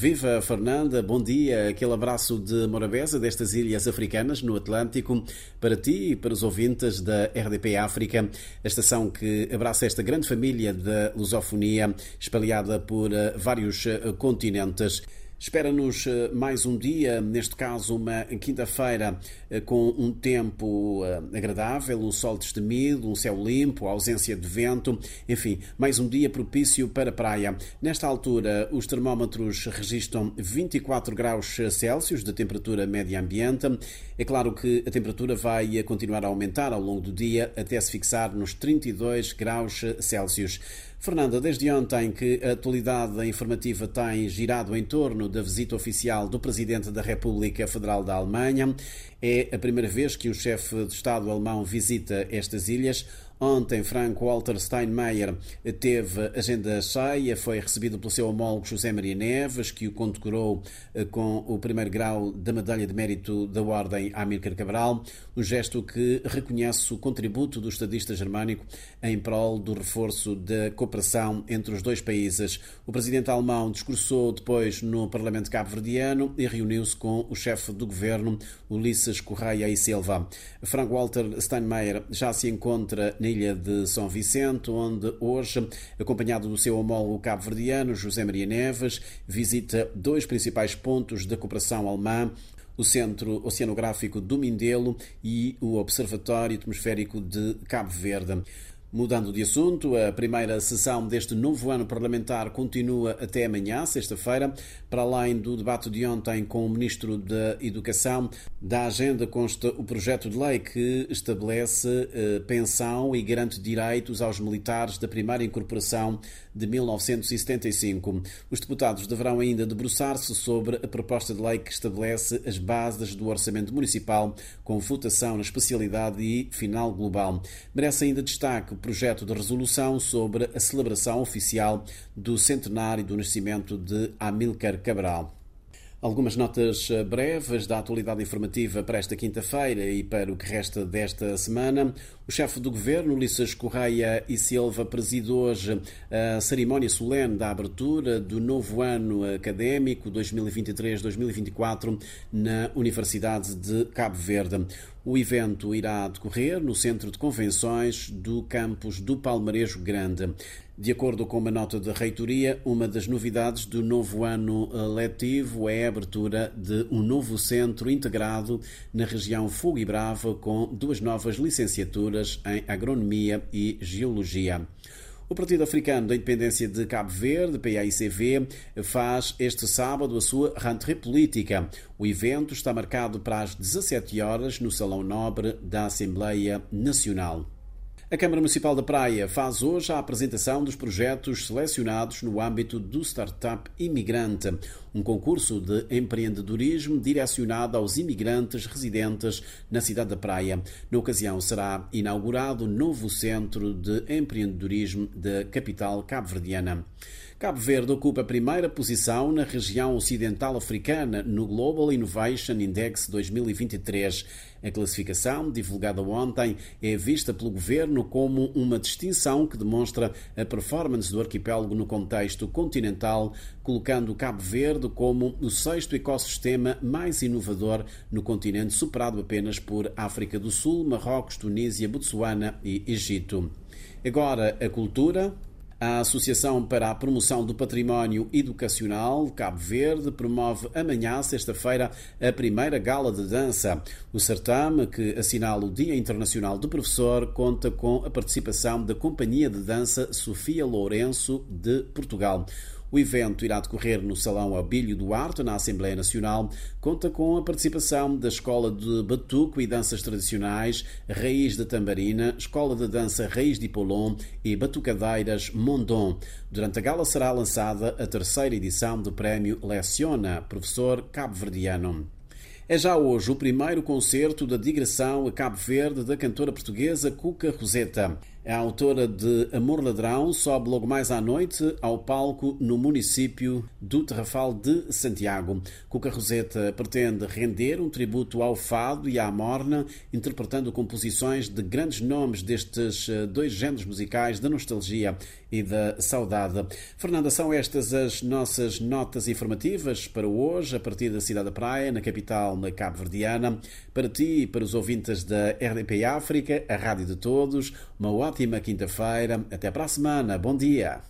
Viva Fernanda, bom dia, aquele abraço de Morabeza destas ilhas africanas no Atlântico para ti e para os ouvintes da RDP África, a estação que abraça esta grande família da lusofonia espalhada por eh, vários eh, continentes. Espera-nos eh, mais um dia, neste caso uma quinta-feira eh, com um tempo eh, agradável, um sol destemido, um céu limpo, ausência de vento, enfim, mais um dia propício para a praia. Nesta altura, os termómetros registram 24 graus Celsius de temperatura média ambiente. É claro que a temperatura vai continuar a aumentar ao longo do dia até se fixar nos 32 graus Celsius. Fernanda, desde ontem que a atualidade informativa tem girado em torno da visita oficial do Presidente da República Federal da Alemanha, é a primeira vez que o chefe de Estado alemão visita estas ilhas. Ontem, Frank Walter Steinmeier teve agenda cheia, foi recebido pelo seu homólogo José Maria Neves, que o condecorou eh, com o primeiro grau da Medalha de Mérito da Ordem Amílcar Cabral, um gesto que reconhece o contributo do estadista germânico em prol do reforço da cooperação entre os dois países. O presidente alemão discursou depois no Parlamento cabo-verdiano e reuniu-se com o chefe do governo, Ulisses Correia e Silva. Frank Walter Steinmeier já se encontra ilha de São Vicente, onde hoje, acompanhado do seu homólogo cabo-verdiano, José Maria Neves, visita dois principais pontos da cooperação alemã, o Centro Oceanográfico do Mindelo e o Observatório Atmosférico de Cabo Verde. Mudando de assunto, a primeira sessão deste novo ano parlamentar continua até amanhã, sexta-feira, para além do debate de ontem com o Ministro da Educação. Da agenda consta o projeto de lei que estabelece eh, pensão e garante direitos aos militares da primeira incorporação de 1975. Os deputados deverão ainda debruçar-se sobre a proposta de lei que estabelece as bases do orçamento municipal com votação na especialidade e final global. Merece ainda destaque projeto de resolução sobre a celebração oficial do centenário do nascimento de Amílcar Cabral. Algumas notas eh, breves da atualidade informativa para esta quinta-feira e para o que resta desta semana. O chefe do governo, Ulisses Correia e Silva, preside hoje a cerimónia solene da abertura do novo ano académico 2023-2024 na Universidade de Cabo Verde. O evento irá decorrer no Centro de Convenções do campus do Palmarejo Grande. De acordo com uma nota da reitoria, uma das novidades do novo ano letivo é a abertura de um novo centro integrado na região Fogo e Brava com duas novas licenciaturas em Agronomia e Geologia. O Partido Africano da Independência de Cabo Verde, PAICV, faz este sábado a sua rentrée política. O evento está marcado para as 17 horas no Salão Nobre da Assembleia Nacional. A Câmara Municipal da Praia faz hoje a apresentação dos projetos selecionados no âmbito do Startup Imigrante, um concurso de empreendedorismo direcionado aos imigrantes residentes na cidade da Praia. Na ocasião será inaugurado o novo centro de empreendedorismo da capital cabo-verdiana. Cabo Verde ocupa a primeira posição na região ocidental africana no Global Innovation Index 2023. A classificação, divulgada ontem, é vista pelo governo como uma distinção que demonstra a performance do arquipélago no contexto continental, colocando Cabo Verde como o sexto ecossistema mais inovador no continente, superado apenas por África do Sul, Marrocos, Tunísia, Botsuana e Egito. Agora, a cultura, a Associação para a Promoção do Património Educacional Cabo Verde promove amanhã, sexta-feira, a primeira gala de dança. O certame, que assinala o Dia Internacional do Professor, conta com a participação da Companhia de Dança Sofia Lourenço de Portugal. O evento irá decorrer no Salão Abílio Duarte, na Assembleia Nacional. Conta com a participação da Escola de Batuco e Danças Tradicionais Raiz de Tambarina, Escola de Dança Raiz de Ipolon e Batucadeiras Mondon. Durante a gala será lançada a terceira edição do Prémio Leciona, professor cabo-verdiano. É já hoje o primeiro concerto da digressão a Cabo Verde da cantora portuguesa Cuca Roseta. A autora de Amor Ladrão, sobe logo mais à noite ao palco no município do Terrafal de Santiago. Cuca Roseta pretende render um tributo ao fado e à morna, interpretando composições de grandes nomes destes eh, dois géneros musicais da nostalgia e da saudade. Fernanda, são estas as nossas notas informativas para hoje, a partir da cidade da Praia, na capital cabo-verdiana. Para ti e para os ouvintes da RDP África, a rádio de todos, uma ótima quinta-feira. Até para a semana. Bom dia.